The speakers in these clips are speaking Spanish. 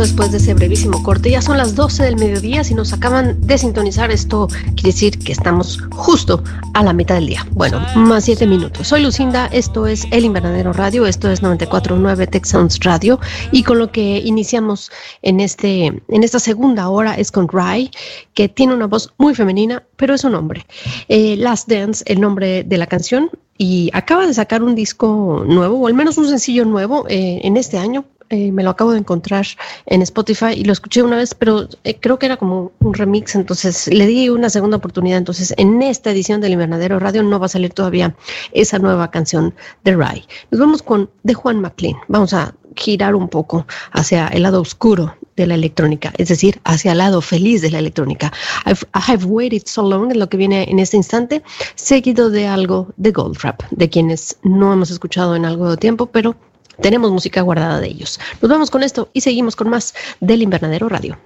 después de ese brevísimo corte, ya son las 12 del mediodía. Si nos acaban de sintonizar, esto quiere decir que estamos justo a la mitad del día. Bueno, más 7 minutos. Soy Lucinda, esto es El Invernadero Radio, esto es 94.9 Texans Radio. Y con lo que iniciamos en, este, en esta segunda hora es con Rai, que tiene una voz muy femenina, pero es un hombre. Eh, Last Dance, el nombre de la canción, y acaba de sacar un disco nuevo, o al menos un sencillo nuevo eh, en este año. Eh, me lo acabo de encontrar en Spotify y lo escuché una vez, pero eh, creo que era como un remix, entonces le di una segunda oportunidad. Entonces, en esta edición del Invernadero Radio no va a salir todavía esa nueva canción de Rai. Nos vamos con de Juan McLean. Vamos a girar un poco hacia el lado oscuro de la electrónica, es decir, hacia el lado feliz de la electrónica. I've, I've waited so long es lo que viene en este instante, seguido de algo de Goldfrapp, de quienes no hemos escuchado en algo de tiempo, pero tenemos música guardada de ellos. Nos vamos con esto y seguimos con más del Invernadero Radio.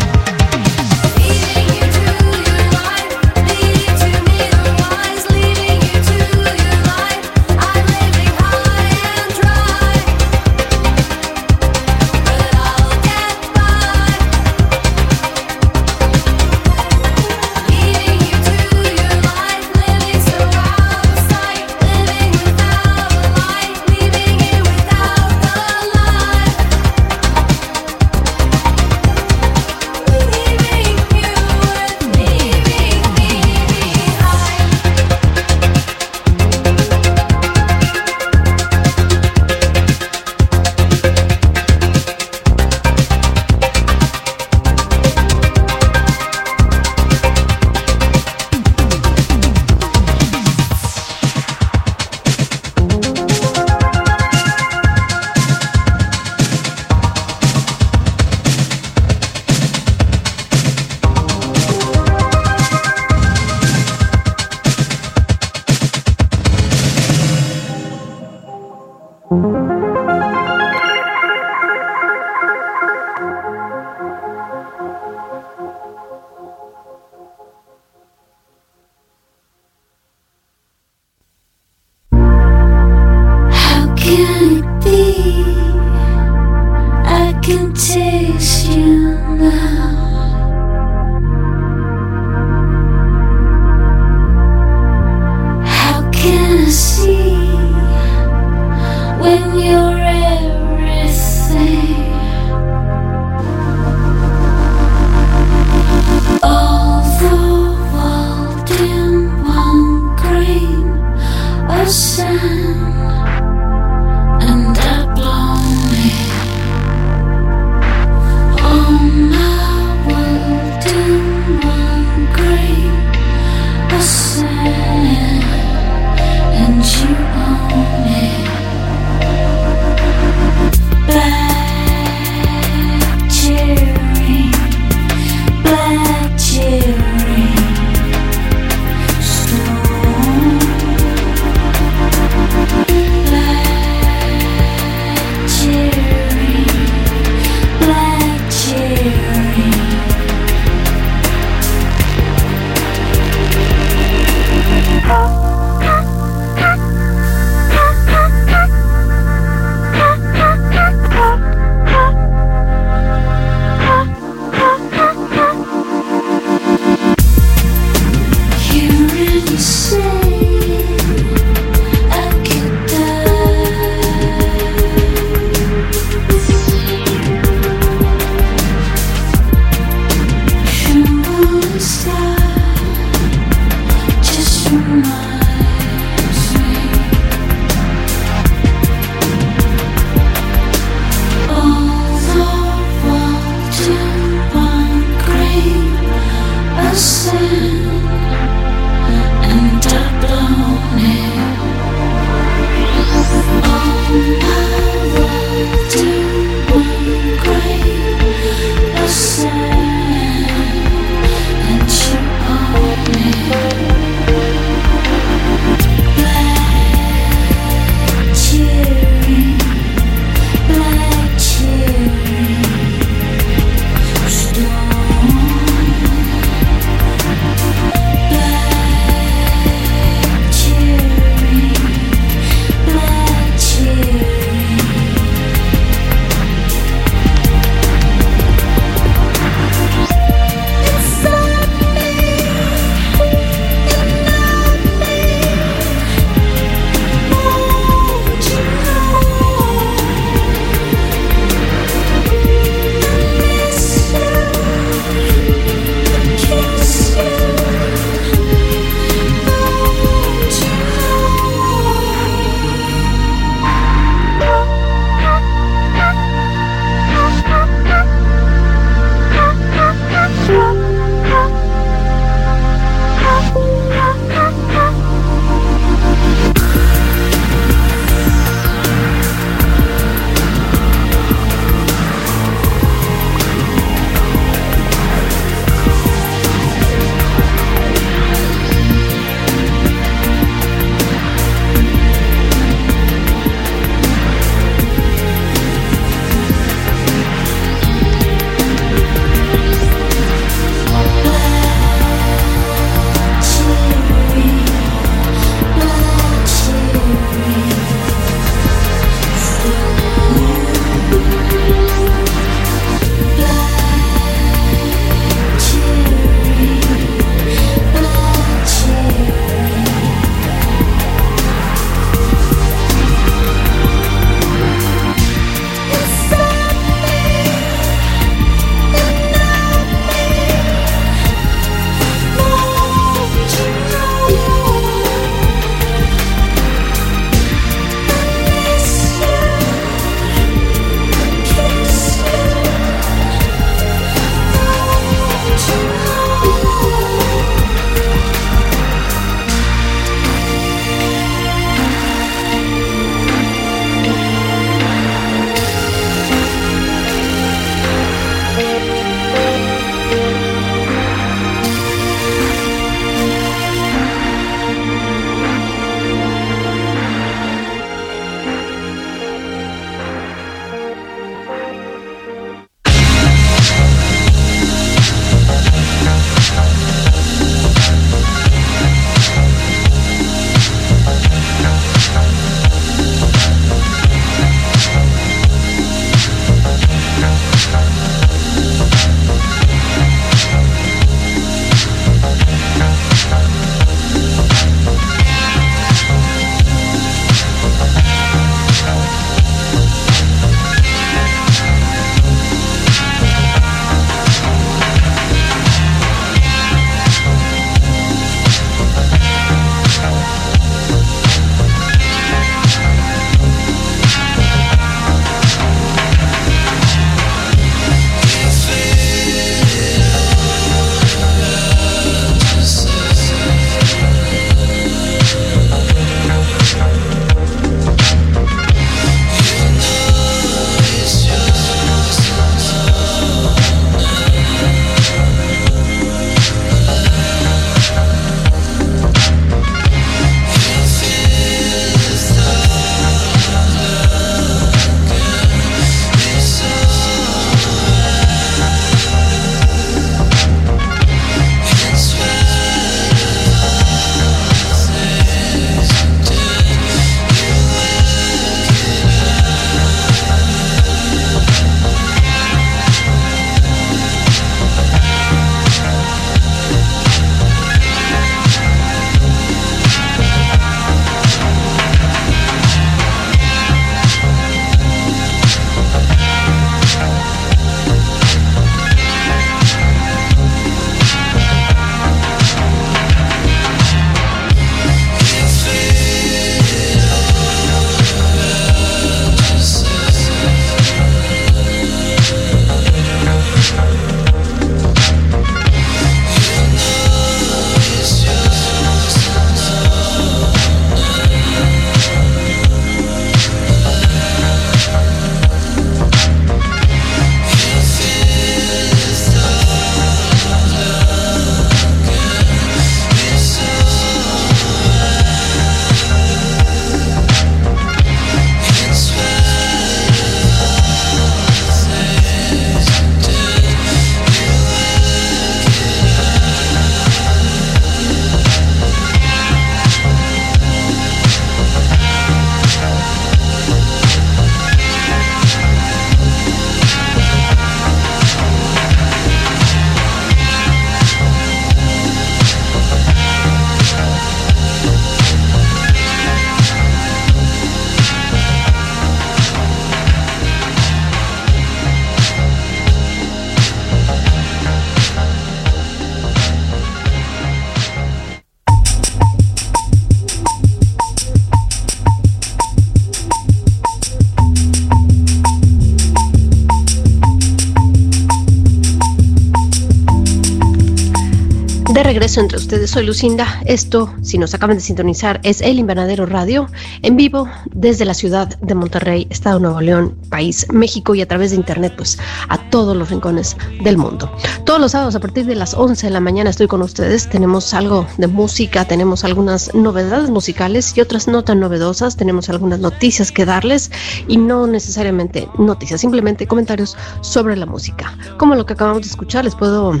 Soy Lucinda. Esto, si nos acaban de sintonizar, es El Invernadero Radio, en vivo desde la ciudad de Monterrey, Estado de Nuevo León, país México y a través de internet, pues a todos los rincones del mundo. Todos los sábados a partir de las 11 de la mañana estoy con ustedes. Tenemos algo de música, tenemos algunas novedades musicales y otras no tan novedosas. Tenemos algunas noticias que darles y no necesariamente noticias, simplemente comentarios sobre la música. Como lo que acabamos de escuchar, les puedo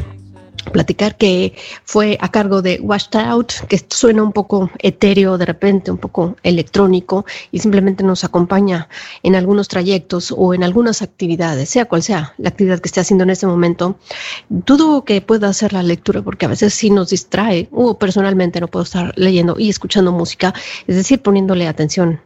platicar que fue a cargo de Washed Out, que suena un poco etéreo de repente, un poco electrónico y simplemente nos acompaña en algunos trayectos o en algunas actividades, sea cual sea la actividad que esté haciendo en este momento. Dudo que pueda hacer la lectura porque a veces sí nos distrae o personalmente no puedo estar leyendo y escuchando música, es decir, poniéndole atención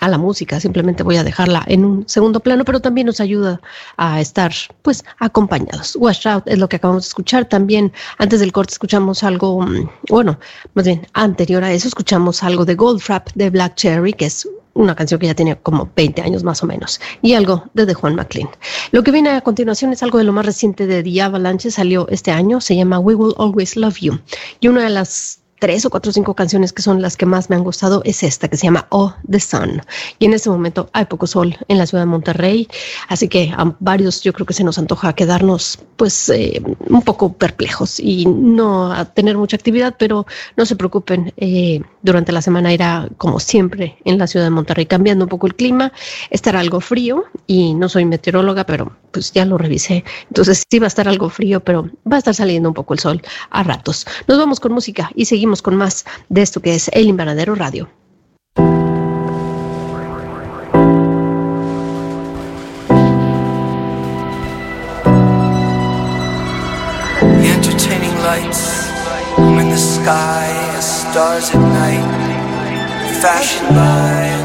a la música, simplemente voy a dejarla en un segundo plano, pero también nos ayuda a estar pues acompañados. Wash Out es lo que acabamos de escuchar. También antes del corte escuchamos algo, mm, bueno, más bien anterior a eso escuchamos algo de Goldfrapp de Black Cherry, que es una canción que ya tiene como 20 años más o menos, y algo de The Juan McLean. Lo que viene a continuación es algo de lo más reciente de The Avalanche, salió este año, se llama We Will Always Love You, y una de las tres o cuatro o cinco canciones que son las que más me han gustado es esta que se llama Oh the Sun. Y en este momento hay poco sol en la ciudad de Monterrey, así que a varios yo creo que se nos antoja quedarnos pues eh, un poco perplejos y no tener mucha actividad, pero no se preocupen, eh, durante la semana irá como siempre en la ciudad de Monterrey cambiando un poco el clima, estará algo frío y no soy meteoróloga, pero pues ya lo revisé, entonces sí va a estar algo frío, pero va a estar saliendo un poco el sol a ratos. Nos vamos con música y seguimos con más de esto que es El Invernadero Radio. Entertaining lights in the sky as stars at night, fashioned by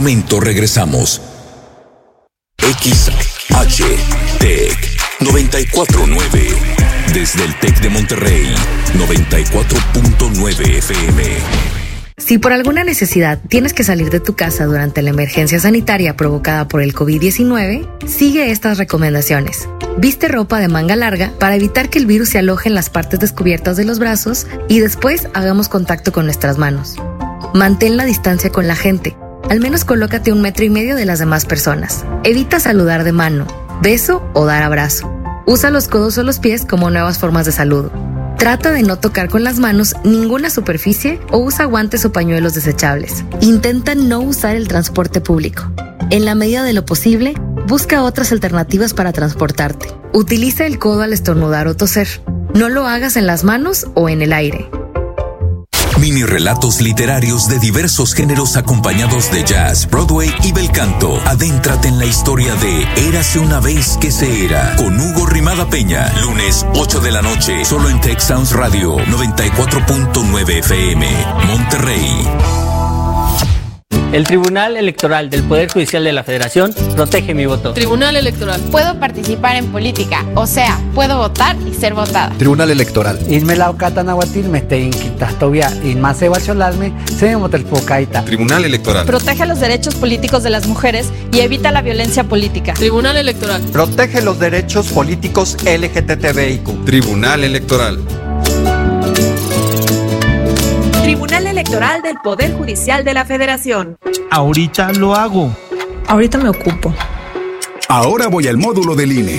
momento regresamos. XH Tech 949. Desde el Tec de Monterrey, 94.9 FM. Si por alguna necesidad tienes que salir de tu casa durante la emergencia sanitaria provocada por el COVID-19, sigue estas recomendaciones. Viste ropa de manga larga para evitar que el virus se aloje en las partes descubiertas de los brazos y después hagamos contacto con nuestras manos. Mantén la distancia con la gente. Al menos colócate un metro y medio de las demás personas. Evita saludar de mano, beso o dar abrazo. Usa los codos o los pies como nuevas formas de saludo. Trata de no tocar con las manos ninguna superficie o usa guantes o pañuelos desechables. Intenta no usar el transporte público. En la medida de lo posible, busca otras alternativas para transportarte. Utiliza el codo al estornudar o toser. No lo hagas en las manos o en el aire. Mini relatos literarios de diversos géneros acompañados de jazz, Broadway y bel canto. Adéntrate en la historia de Érase una vez que se era con Hugo Rimada Peña. Lunes 8 de la noche, solo en Tech Sounds Radio 94.9 FM, Monterrey. El Tribunal Electoral del Poder Judicial de la Federación protege mi voto. Tribunal Electoral. Puedo participar en política, o sea, puedo votar y ser votada. Tribunal Electoral. Ismela Ocatanahuatil me te inquitastovia inmase bacholalme se motelpocaita. Tribunal Electoral. Protege los derechos políticos de las mujeres y evita la violencia política. Tribunal Electoral. Protege los derechos políticos LGTBIQ. Tribunal Electoral. Tribunal Electoral del Poder Judicial de la Federación. Ahorita lo hago. Ahorita me ocupo. Ahora voy al módulo del INE.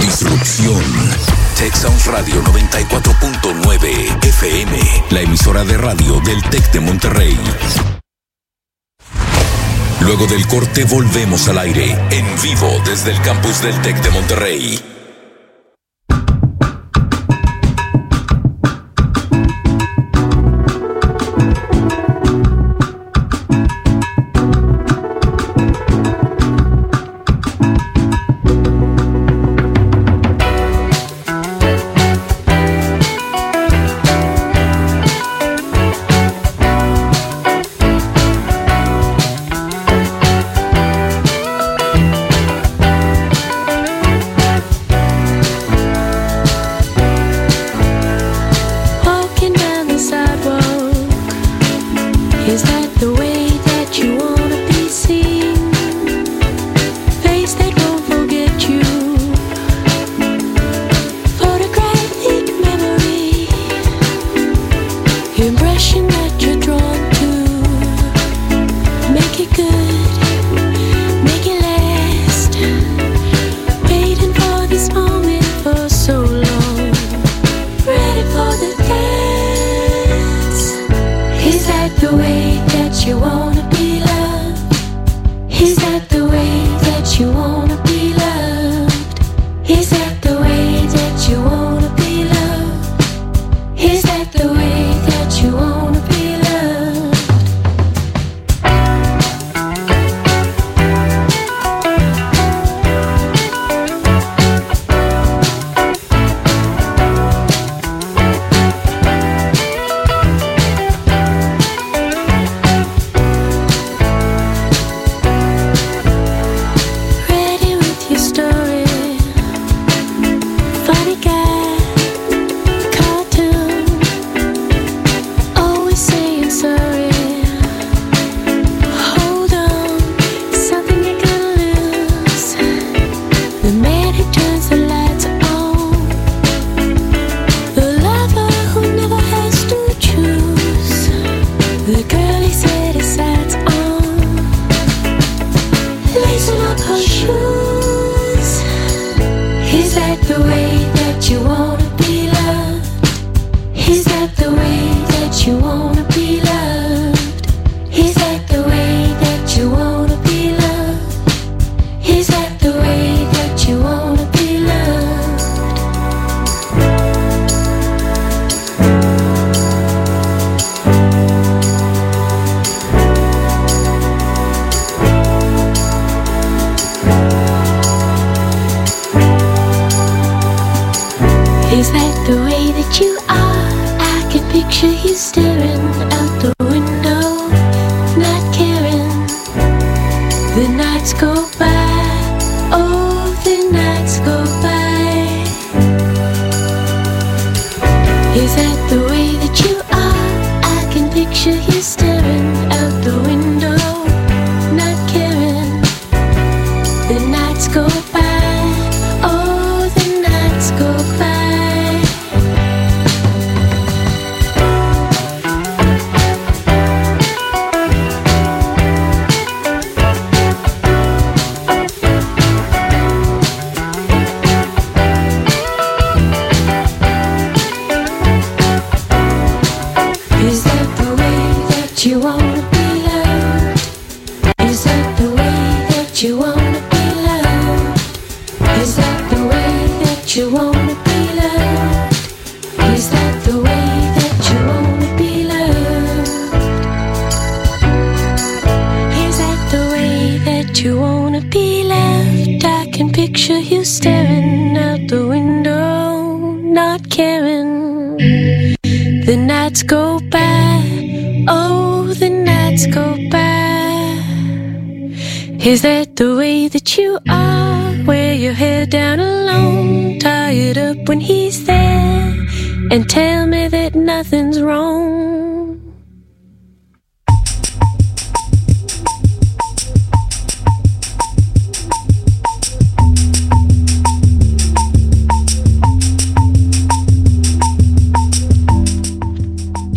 disrupción. Tech Sounds Radio 94.9 FM, la emisora de radio del Tec de Monterrey. Luego del corte volvemos al aire, en vivo desde el campus del Tec de Monterrey. Is that the way that you are? I can picture you staring out the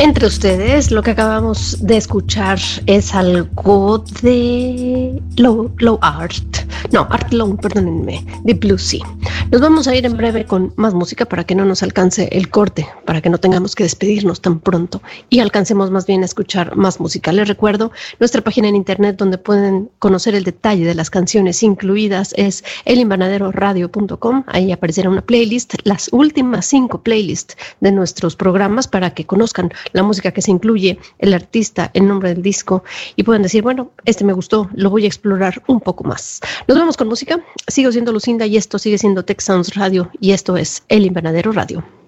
Entre ustedes, lo que acabamos de escuchar es algo de low, low art. No, art low, perdónenme, de Blue Sea. Nos vamos a ir en breve con más música para que no nos alcance el corte, para que no tengamos que despedirnos tan pronto y alcancemos más bien a escuchar más música. Les recuerdo, nuestra página en internet donde pueden conocer el detalle de las canciones incluidas es elinvernaderoradio.com. Ahí aparecerá una playlist, las últimas cinco playlists de nuestros programas para que conozcan la música que se incluye, el artista, el nombre del disco y pueden decir, bueno, este me gustó, lo voy a explorar un poco más. Nos vamos con música. Sigo siendo Lucinda y esto sigue siendo Tech Sounds Radio y esto es El Invernadero Radio.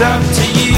Up to you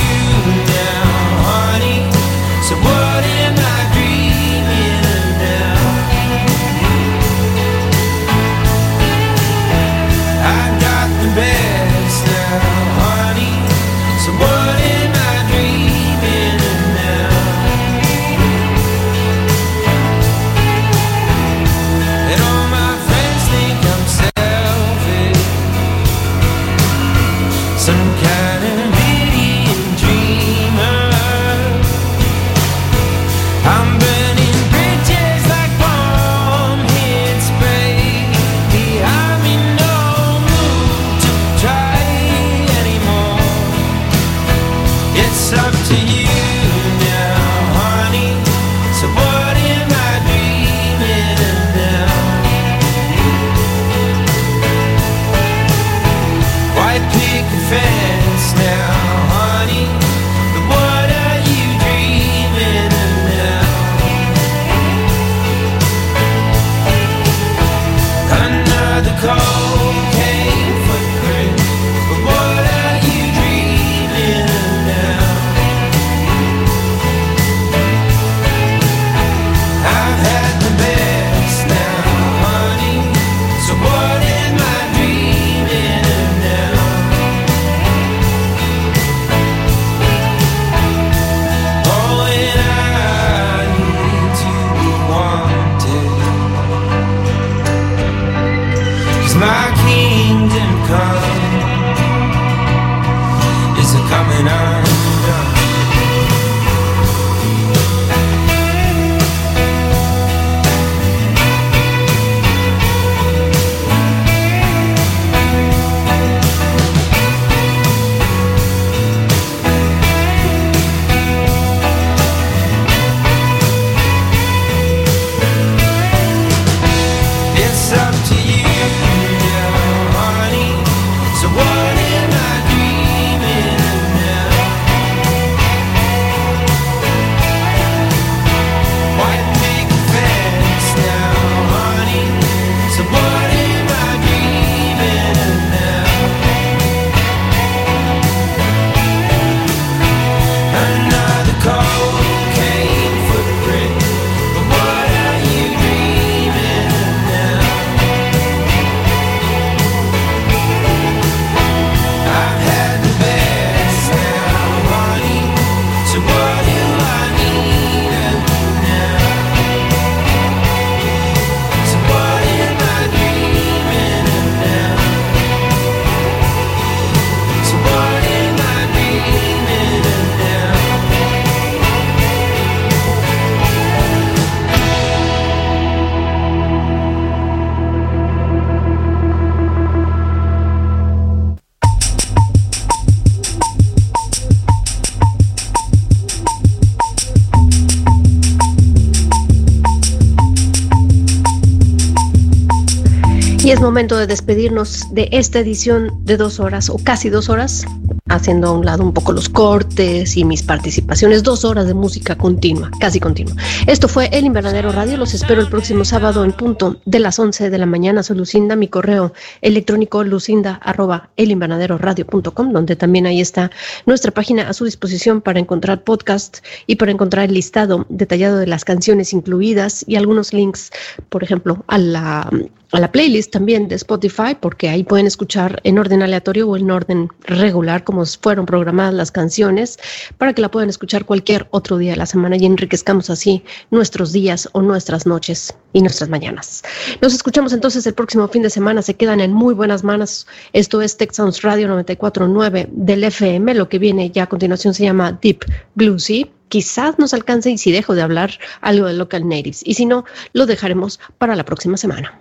es momento de despedirnos de esta edición de dos horas o casi dos horas, haciendo a un lado un poco los cortes y mis participaciones, dos horas de música continua, casi continua. Esto fue El Invernadero Radio, los espero el próximo sábado en punto de las 11 de la mañana. Soy Lucinda, mi correo electrónico lucinda arroba donde también ahí está nuestra página a su disposición para encontrar podcast y para encontrar el listado detallado de las canciones incluidas y algunos links, por ejemplo, a la a la playlist también de Spotify, porque ahí pueden escuchar en orden aleatorio o en orden regular, como fueron programadas las canciones, para que la puedan escuchar cualquier otro día de la semana y enriquezcamos así nuestros días o nuestras noches y nuestras mañanas. Nos escuchamos entonces el próximo fin de semana, se quedan en muy buenas manos. Esto es Sounds Radio 94.9 del FM, lo que viene ya a continuación se llama Deep Bluesy quizás nos alcance y si dejo de hablar algo de local natives y si no lo dejaremos para la próxima semana.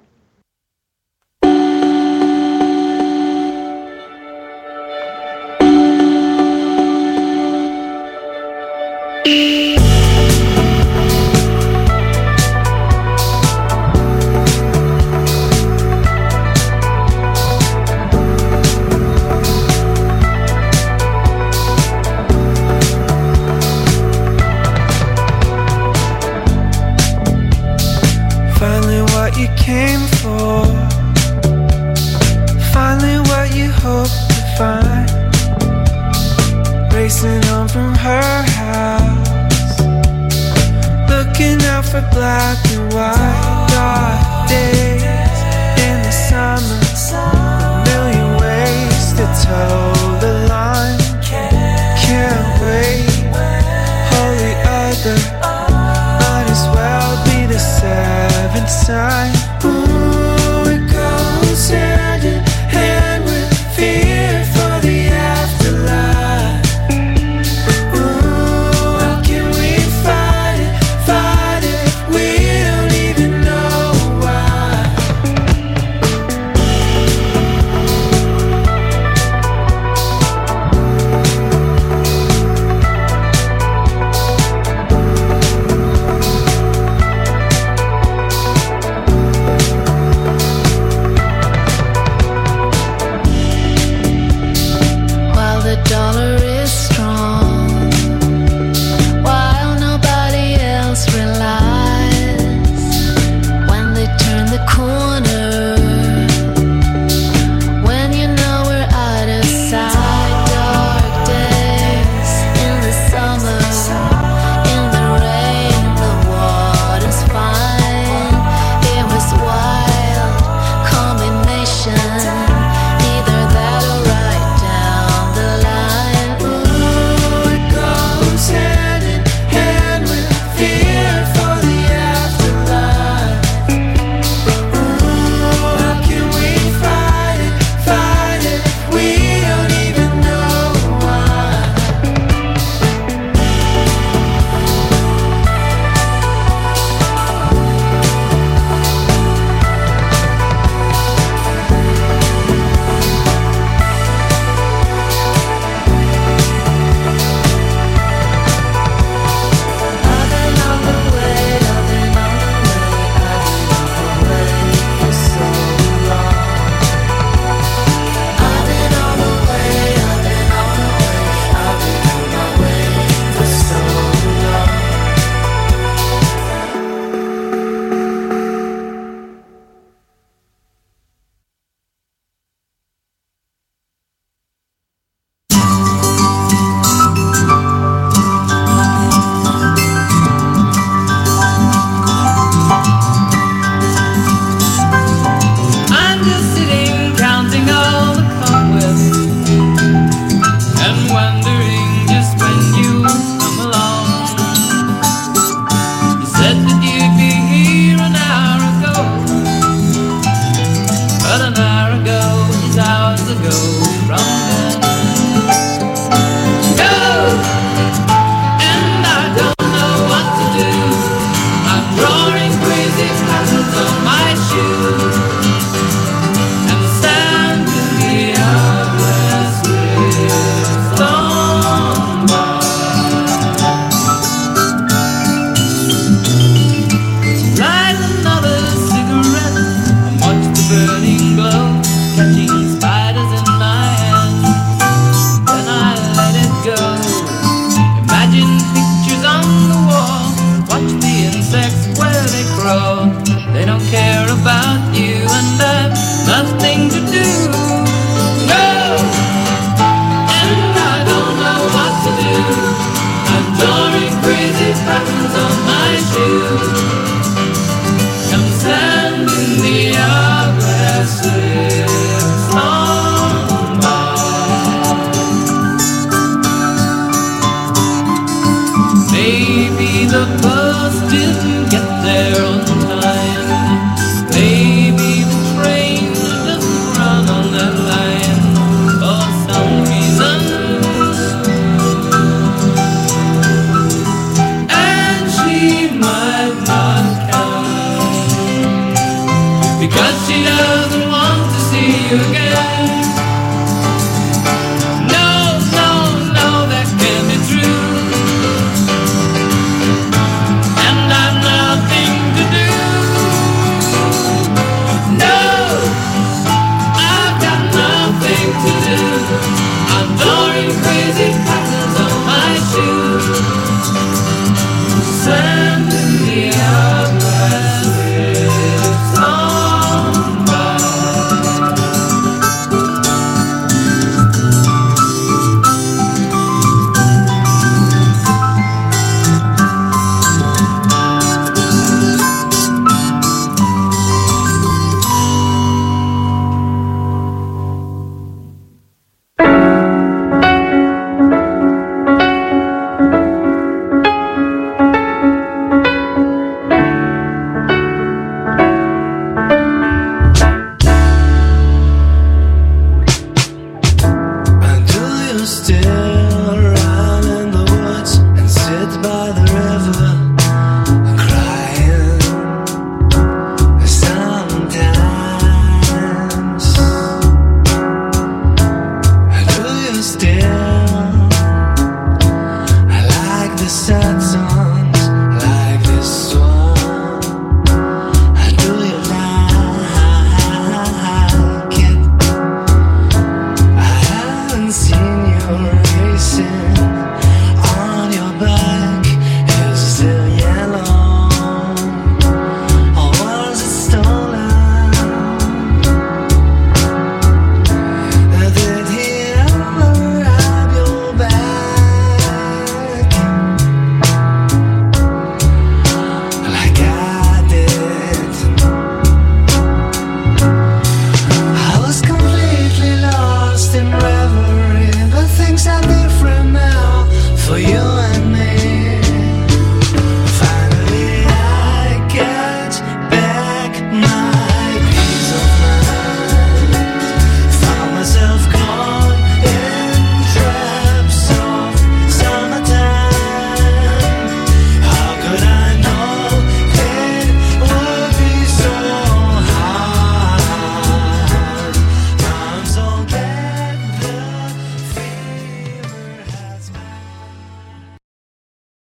Música Looking out for black and white. Dark days in the summer. A million ways to toe the line. Can't wait. Holy other. Might as well be the seventh sign.